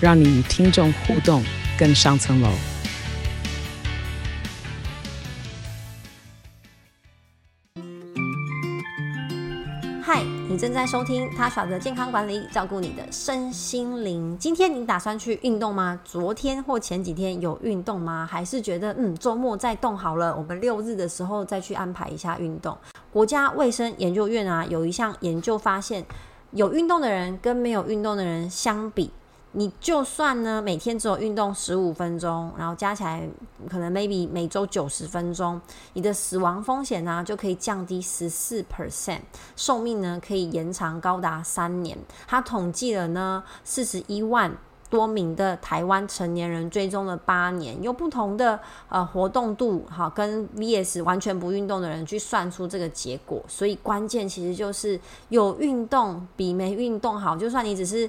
让你与听众互动更上层楼。嗨，你正在收听他耍的健康管理，照顾你的身心灵。今天你打算去运动吗？昨天或前几天有运动吗？还是觉得嗯周末再动好了，我们六日的时候再去安排一下运动？国家卫生研究院啊有一项研究发现，有运动的人跟没有运动的人相比。你就算呢，每天只有运动十五分钟，然后加起来可能 maybe 每周九十分钟，你的死亡风险呢就可以降低十四 percent，寿命呢可以延长高达三年。他统计了呢四十一万多名的台湾成年人追踪了八年，用不同的呃活动度哈跟 VS 完全不运动的人去算出这个结果。所以关键其实就是有运动比没运动好，就算你只是。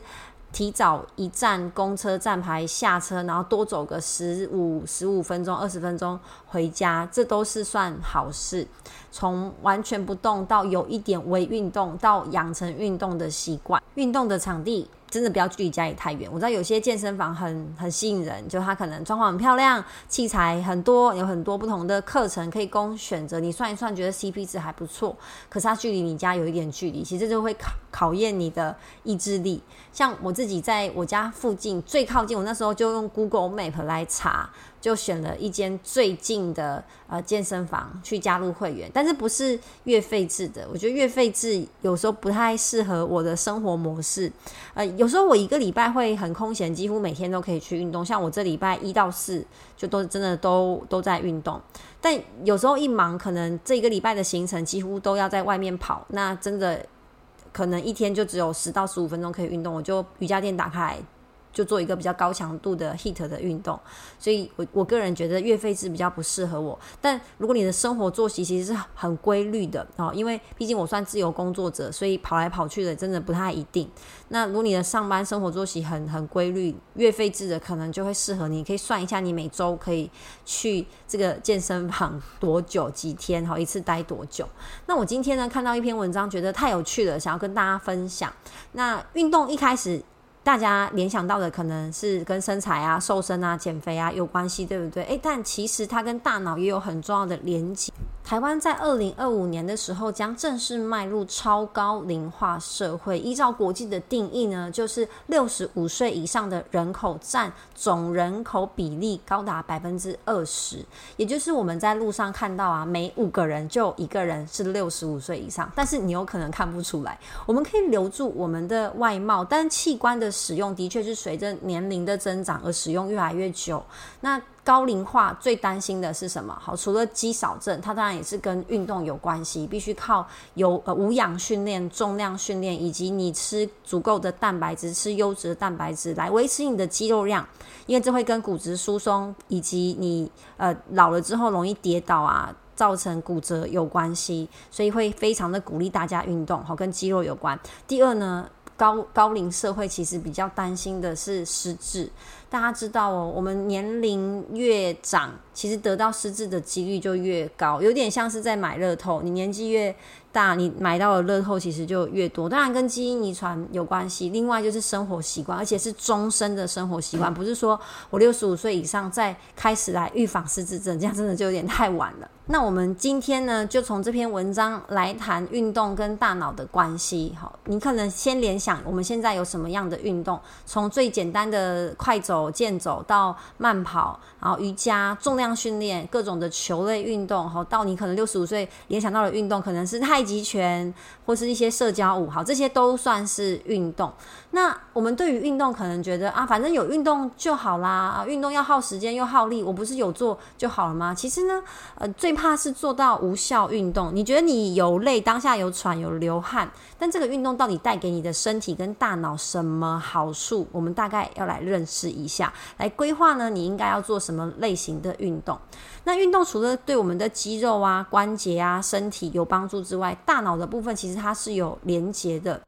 提早一站公车站牌下车，然后多走个十五十五分钟、二十分钟回家，这都是算好事。从完全不动到有一点微运动，到养成运动的习惯，运动的场地。真的不要距离家里太远。我知道有些健身房很很吸引人，就它可能装潢很漂亮，器材很多，有很多不同的课程可以供选择。你算一算，觉得 CP 值还不错，可是它距离你家有一点距离，其实就会考考验你的意志力。像我自己在我家附近最靠近，我那时候就用 Google Map 来查。就选了一间最近的呃健身房去加入会员，但是不是月费制的？我觉得月费制有时候不太适合我的生活模式。呃，有时候我一个礼拜会很空闲，几乎每天都可以去运动。像我这礼拜一到四就都真的都都在运动，但有时候一忙，可能这一个礼拜的行程几乎都要在外面跑，那真的可能一天就只有十到十五分钟可以运动，我就瑜伽垫打开。就做一个比较高强度的 heat 的运动，所以我我个人觉得月费制比较不适合我。但如果你的生活作息其实是很规律的哦，因为毕竟我算自由工作者，所以跑来跑去的真的不太一定。那如果你的上班生活作息很很规律，月费制的可能就会适合你。可以算一下你每周可以去这个健身房多久几天，好一次待多久。那我今天呢看到一篇文章，觉得太有趣了，想要跟大家分享。那运动一开始。大家联想到的可能是跟身材啊、瘦身啊、减肥啊有关系，对不对？诶，但其实它跟大脑也有很重要的连接。台湾在二零二五年的时候将正式迈入超高龄化社会。依照国际的定义呢，就是六十五岁以上的人口占总人口比例高达百分之二十，也就是我们在路上看到啊，每五个人就一个人是六十五岁以上。但是你有可能看不出来，我们可以留住我们的外貌，但器官的使用的确是随着年龄的增长而使用越来越久。那高龄化最担心的是什么？好，除了肌少症，它当然也是跟运动有关系，必须靠有呃无氧训练、重量训练，以及你吃足够的蛋白质、吃优质的蛋白质来维持你的肌肉量，因为这会跟骨质疏松以及你呃老了之后容易跌倒啊，造成骨折有关系，所以会非常的鼓励大家运动，好，跟肌肉有关。第二呢，高高龄社会其实比较担心的是失智。大家知道哦，我们年龄越长，其实得到失智的几率就越高，有点像是在买乐透，你年纪越。大你买到的乐透其实就越多，当然跟基因遗传有关系。另外就是生活习惯，而且是终身的生活习惯，不是说我六十五岁以上再开始来预防失智症，这样真的就有点太晚了。那我们今天呢，就从这篇文章来谈运动跟大脑的关系。好，你可能先联想我们现在有什么样的运动，从最简单的快走、健走到慢跑，然后瑜伽、重量训练、各种的球类运动，好，到你可能六十五岁联想到的运动，可能是太。太极拳或是一些社交舞，好，这些都算是运动。那我们对于运动可能觉得啊，反正有运动就好啦，啊，运动要耗时间又耗力，我不是有做就好了吗？其实呢，呃，最怕是做到无效运动。你觉得你有累，当下有喘有流汗，但这个运动到底带给你的身体跟大脑什么好处？我们大概要来认识一下，来规划呢？你应该要做什么类型的运动？那运动除了对我们的肌肉啊、关节啊、身体有帮助之外，大脑的部分其实它是有连接的。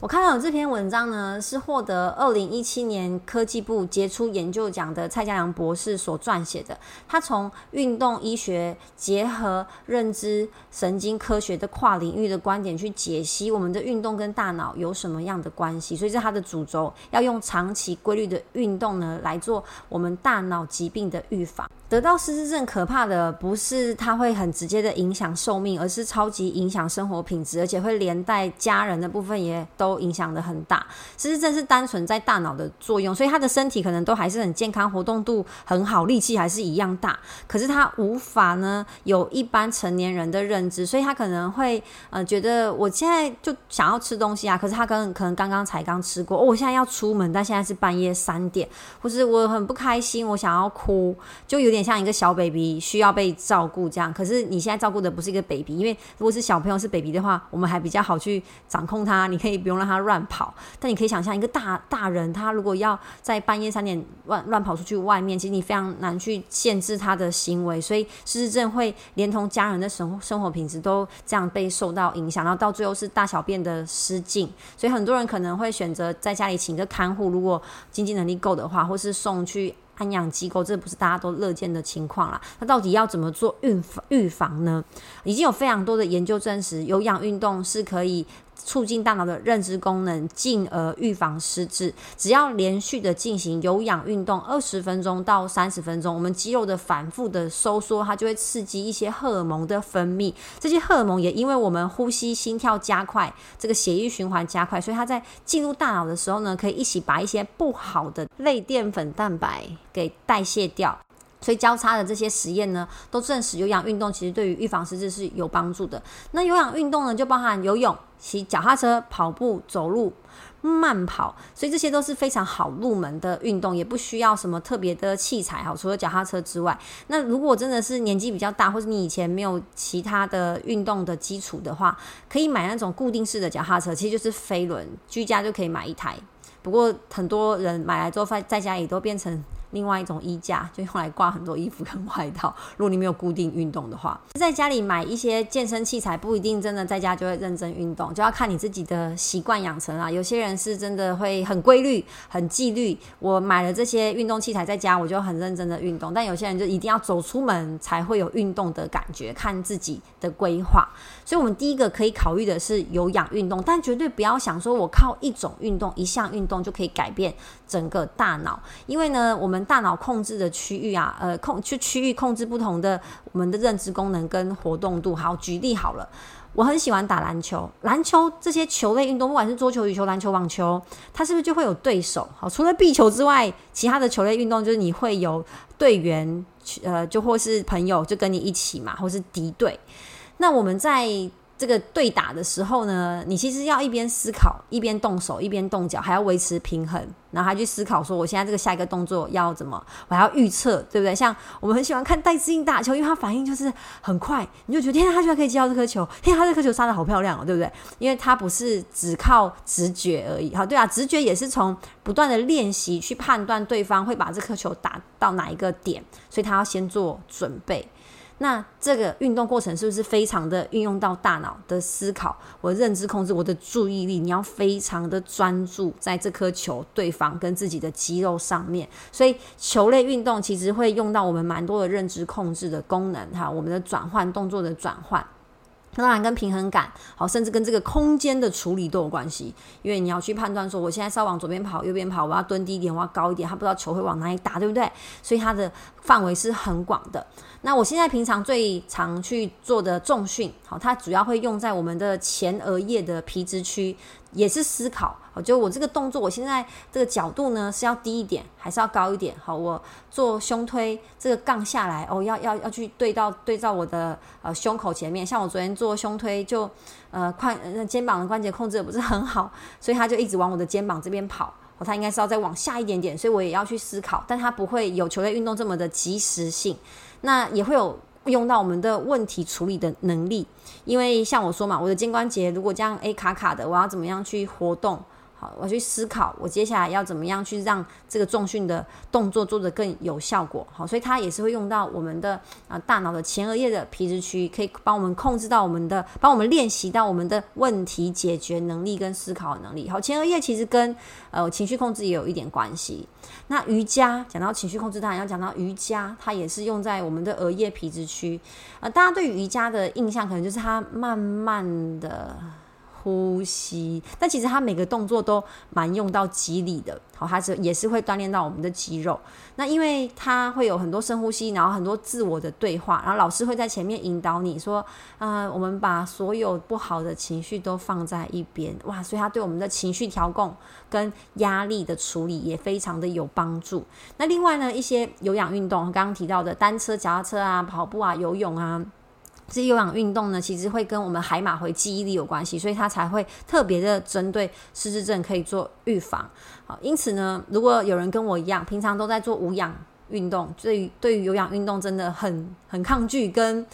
我看到这篇文章呢，是获得二零一七年科技部杰出研究奖的蔡家良博士所撰写的。他从运动医学结合认知神经科学的跨领域的观点去解析我们的运动跟大脑有什么样的关系。所以，是他的主轴要用长期规律的运动呢，来做我们大脑疾病的预防。得到失智症可怕的不是它会很直接的影响寿命，而是超级影响生活品质，而且会连带家人的部分也都影响的很大。失智症是单纯在大脑的作用，所以他的身体可能都还是很健康，活动度很好，力气还是一样大。可是他无法呢有一般成年人的认知，所以他可能会呃觉得我现在就想要吃东西啊，可是他刚可能刚刚才刚吃过，哦，我现在要出门，但现在是半夜三点，或是我很不开心，我想要哭，就有点。像一个小 baby 需要被照顾这样，可是你现在照顾的不是一个 baby，因为如果是小朋友是 baby 的话，我们还比较好去掌控他，你可以不用让他乱跑。但你可以想象一个大大人，他如果要在半夜三点乱乱跑出去外面，其实你非常难去限制他的行为，所以失智症会连同家人的生生活品质都这样被受到影响，然后到最后是大小便的失禁。所以很多人可能会选择在家里请个看护，如果经济能力够的话，或是送去。安养机构，这不是大家都乐见的情况啦。那到底要怎么做预防预防呢？已经有非常多的研究证实，有氧运动是可以。促进大脑的认知功能，进而预防失智。只要连续的进行有氧运动二十分钟到三十分钟，我们肌肉的反复的收缩，它就会刺激一些荷尔蒙的分泌。这些荷尔蒙也因为我们呼吸、心跳加快，这个血液循环加快，所以它在进入大脑的时候呢，可以一起把一些不好的类淀粉蛋白给代谢掉。所以交叉的这些实验呢，都证实有氧运动其实对于预防失智是有帮助的。那有氧运动呢，就包含游泳、骑脚踏车、跑步、走路、慢跑，所以这些都是非常好入门的运动，也不需要什么特别的器材哈。除了脚踏车之外，那如果真的是年纪比较大，或者你以前没有其他的运动的基础的话，可以买那种固定式的脚踏车，其实就是飞轮，居家就可以买一台。不过很多人买来之后，在在家里都变成。另外一种衣架就用来挂很多衣服跟外套。如果你没有固定运动的话，在家里买一些健身器材不一定真的在家就会认真运动，就要看你自己的习惯养成啊。有些人是真的会很规律、很纪律。我买了这些运动器材在家，我就很认真的运动。但有些人就一定要走出门才会有运动的感觉，看自己的规划。所以，我们第一个可以考虑的是有氧运动，但绝对不要想说我靠一种运动、一项运动就可以改变整个大脑，因为呢，我们大脑控制的区域啊，呃，控去区域控制不同的我们的认知功能跟活动度。好，举例好了，我很喜欢打篮球，篮球这些球类运动，不管是桌球、羽球、篮球、网球，它是不是就会有对手？好，除了壁球之外，其他的球类运动就是你会有队员，呃，就或是朋友就跟你一起嘛，或是敌对。那我们在这个对打的时候呢，你其实要一边思考，一边动手，一边动脚，还要维持平衡，然后还去思考说，我现在这个下一个动作要怎么，我还要预测，对不对？像我们很喜欢看戴资颖打球，因为他反应就是很快，你就觉得天，他居然可以接到这颗球，天，他这颗球杀的好漂亮哦，对不对？因为他不是只靠直觉而已，好，对啊，直觉也是从不断的练习去判断对方会把这颗球打到哪一个点，所以他要先做准备。那这个运动过程是不是非常的运用到大脑的思考？我的认知控制，我的注意力，你要非常的专注在这颗球、对方跟自己的肌肉上面。所以球类运动其实会用到我们蛮多的认知控制的功能，哈，我们的转换动作的转换。当然跟平衡感好，甚至跟这个空间的处理都有关系，因为你要去判断说，我现在是要往左边跑、右边跑，我要蹲低一点，我要高一点，他不知道球会往哪里打，对不对？所以它的范围是很广的。那我现在平常最常去做的重训，好，它主要会用在我们的前额叶的皮质区。也是思考，好，就我这个动作，我现在这个角度呢是要低一点，还是要高一点？好，我做胸推，这个杠下来，哦，要要要去对到对照我的呃胸口前面。像我昨天做胸推，就呃髋肩膀的关节控制的不是很好，所以他就一直往我的肩膀这边跑，哦，他应该是要再往下一点点，所以我也要去思考，但他不会有球类运动这么的及时性，那也会有。用到我们的问题处理的能力。因为像我说嘛，我的肩关节如果这样诶卡卡的，我要怎么样去活动？好我去思考，我接下来要怎么样去让这个重训的动作做得更有效果。好，所以它也是会用到我们的啊大脑的前额叶的皮质区，可以帮我们控制到我们的，帮我们练习到我们的问题解决能力跟思考能力。好，前额叶其实跟呃情绪控制也有一点关系。那瑜伽讲到情绪控制，当然要讲到瑜伽，它也是用在我们的额叶皮质区。呃，大家对瑜伽的印象可能就是它慢慢的。呼吸，但其实它每个动作都蛮用到肌力的，好，它是也是会锻炼到我们的肌肉。那因为它会有很多深呼吸，然后很多自我的对话，然后老师会在前面引导你说，呃，我们把所有不好的情绪都放在一边，哇，所以它对我们的情绪调控跟压力的处理也非常的有帮助。那另外呢，一些有氧运动，刚刚提到的单车、脚踏车啊、跑步啊、游泳啊。这有氧运动呢，其实会跟我们海马回记忆力有关系，所以它才会特别的针对失智症可以做预防。好，因此呢，如果有人跟我一样，平常都在做无氧运动，对于对于有氧运动真的很很抗拒，跟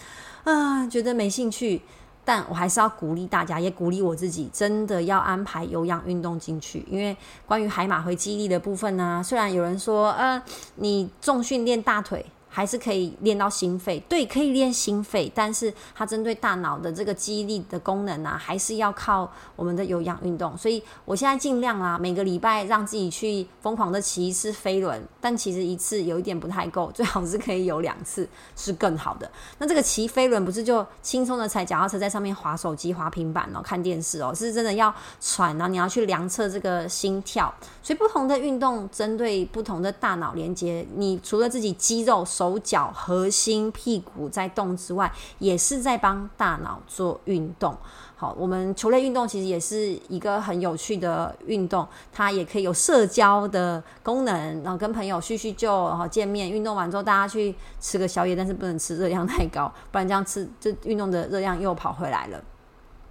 啊觉得没兴趣，但我还是要鼓励大家，也鼓励我自己，真的要安排有氧运动进去。因为关于海马回记忆力的部分呢，虽然有人说，呃，你重训练大腿。还是可以练到心肺，对，可以练心肺，但是它针对大脑的这个记忆力的功能啊，还是要靠我们的有氧运动。所以我现在尽量啊，每个礼拜让自己去疯狂的骑一次飞轮，但其实一次有一点不太够，最好是可以有两次是更好的。那这个骑飞轮不是就轻松的踩脚踏车在上面滑手机、滑平板哦，看电视哦，是真的要喘然后你要去量测这个心跳。所以不同的运动针对不同的大脑连接，你除了自己肌肉。手脚、核心、屁股在动之外，也是在帮大脑做运动。好，我们球类运动其实也是一个很有趣的运动，它也可以有社交的功能，然后跟朋友叙叙旧，然后见面。运动完之后，大家去吃个宵夜，但是不能吃热量太高，不然这样吃，这运动的热量又跑回来了。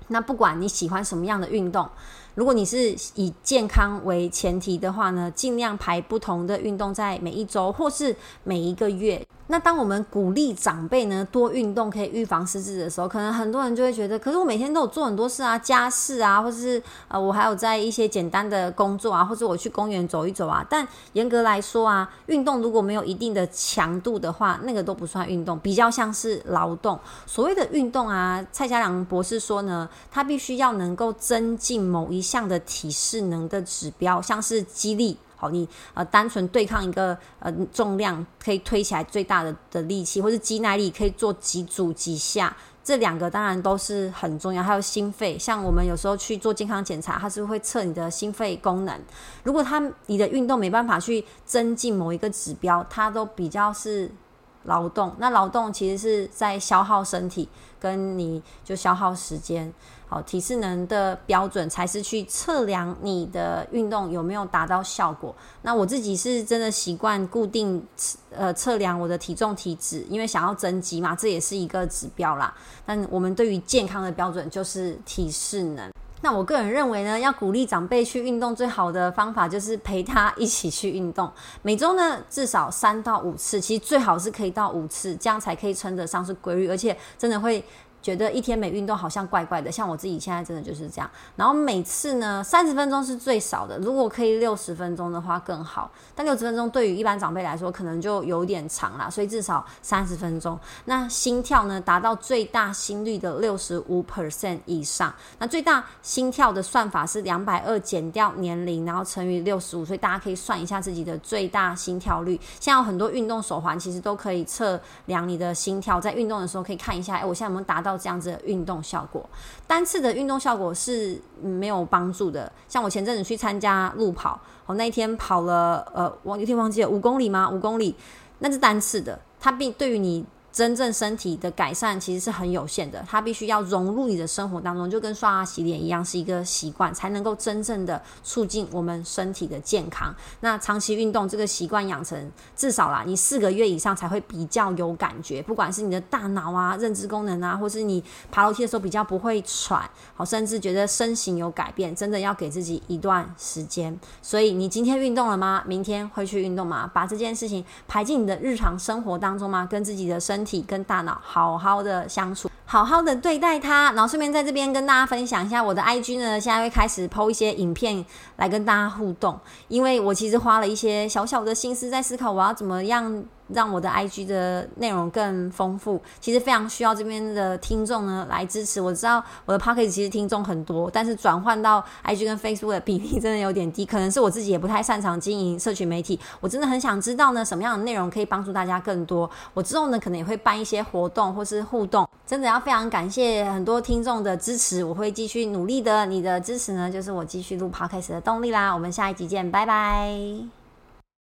那不管你喜欢什么样的运动。如果你是以健康为前提的话呢，尽量排不同的运动在每一周或是每一个月。那当我们鼓励长辈呢多运动可以预防失智的时候，可能很多人就会觉得，可是我每天都有做很多事啊，家事啊，或是呃我还有在一些简单的工作啊，或者我去公园走一走啊。但严格来说啊，运动如果没有一定的强度的话，那个都不算运动，比较像是劳动。所谓的运动啊，蔡家良博士说呢，他必须要能够增进某一项的体适能的指标，像是肌力。好，你呃单纯对抗一个呃重量可以推起来最大的的力气，或是肌耐力可以做几组几下，这两个当然都是很重要。还有心肺，像我们有时候去做健康检查，它是会测你的心肺功能。如果它你的运动没办法去增进某一个指标，它都比较是劳动。那劳动其实是在消耗身体，跟你就消耗时间。好，体适能的标准才是去测量你的运动有没有达到效果。那我自己是真的习惯固定呃测量我的体重体脂，因为想要增肌嘛，这也是一个指标啦。但我们对于健康的标准就是体适能。那我个人认为呢，要鼓励长辈去运动，最好的方法就是陪他一起去运动。每周呢至少三到五次，其实最好是可以到五次，这样才可以称得上是规律，而且真的会。觉得一天没运动好像怪怪的，像我自己现在真的就是这样。然后每次呢，三十分钟是最少的，如果可以六十分钟的话更好。但六十分钟对于一般长辈来说可能就有点长了，所以至少三十分钟。那心跳呢，达到最大心率的六十五 percent 以上。那最大心跳的算法是两百二减掉年龄，然后乘以六十五，所以大家可以算一下自己的最大心跳率。现在有很多运动手环其实都可以测量你的心跳，在运动的时候可以看一下，哎，我现在有没有达到。到这样子的运动效果，单次的运动效果是没有帮助的。像我前阵子去参加路跑，我那一天跑了，呃，我有点忘记了五公里吗？五公里，那是单次的，它并对于你。真正身体的改善其实是很有限的，它必须要融入你的生活当中，就跟刷牙洗脸一样，是一个习惯，才能够真正的促进我们身体的健康。那长期运动这个习惯养成，至少啦，你四个月以上才会比较有感觉，不管是你的大脑啊、认知功能啊，或是你爬楼梯的时候比较不会喘，好，甚至觉得身形有改变，真的要给自己一段时间。所以你今天运动了吗？明天会去运动吗？把这件事情排进你的日常生活当中吗？跟自己的身身体跟大脑好好的相处，好好的对待它。然后顺便在这边跟大家分享一下，我的 IG 呢，现在会开始 PO 一些影片来跟大家互动，因为我其实花了一些小小的心思在思考，我要怎么样。让我的 IG 的内容更丰富，其实非常需要这边的听众呢来支持。我知道我的 Pocket 其实听众很多，但是转换到 IG 跟 Facebook 的比例真的有点低，可能是我自己也不太擅长经营社群媒体。我真的很想知道呢，什么样的内容可以帮助大家更多。我之后呢，可能也会办一些活动或是互动。真的要非常感谢很多听众的支持，我会继续努力的。你的支持呢，就是我继续录 Podcast 的动力啦。我们下一集见，拜拜。